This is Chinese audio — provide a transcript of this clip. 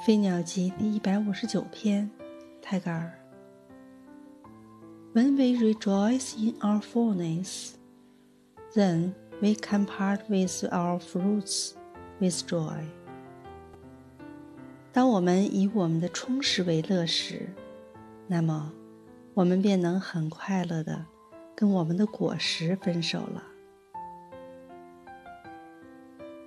飞鸟集第一百五十九篇泰戈尔 when we rejoice in our fullness then we can part with our fruits with joy 当我们以我们的充实为乐时那么我们便能很快乐的跟我们的果实分手了